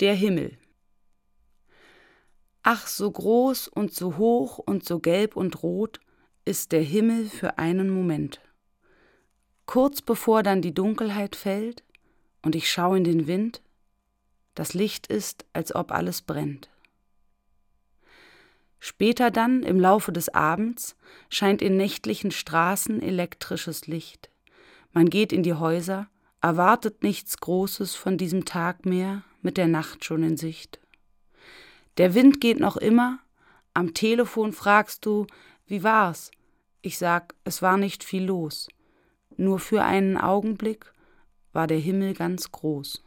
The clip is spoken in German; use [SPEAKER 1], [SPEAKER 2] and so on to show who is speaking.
[SPEAKER 1] Der Himmel. Ach, so groß und so hoch und so gelb und rot ist der Himmel für einen Moment. Kurz bevor dann die Dunkelheit fällt und ich schaue in den Wind, das Licht ist, als ob alles brennt. Später dann, im Laufe des Abends, scheint in nächtlichen Straßen elektrisches Licht. Man geht in die Häuser, erwartet nichts Großes von diesem Tag mehr, mit der Nacht schon in Sicht. Der Wind geht noch immer, am Telefon fragst du, wie war's? Ich sag, es war nicht viel los. Nur für einen Augenblick war der Himmel ganz groß.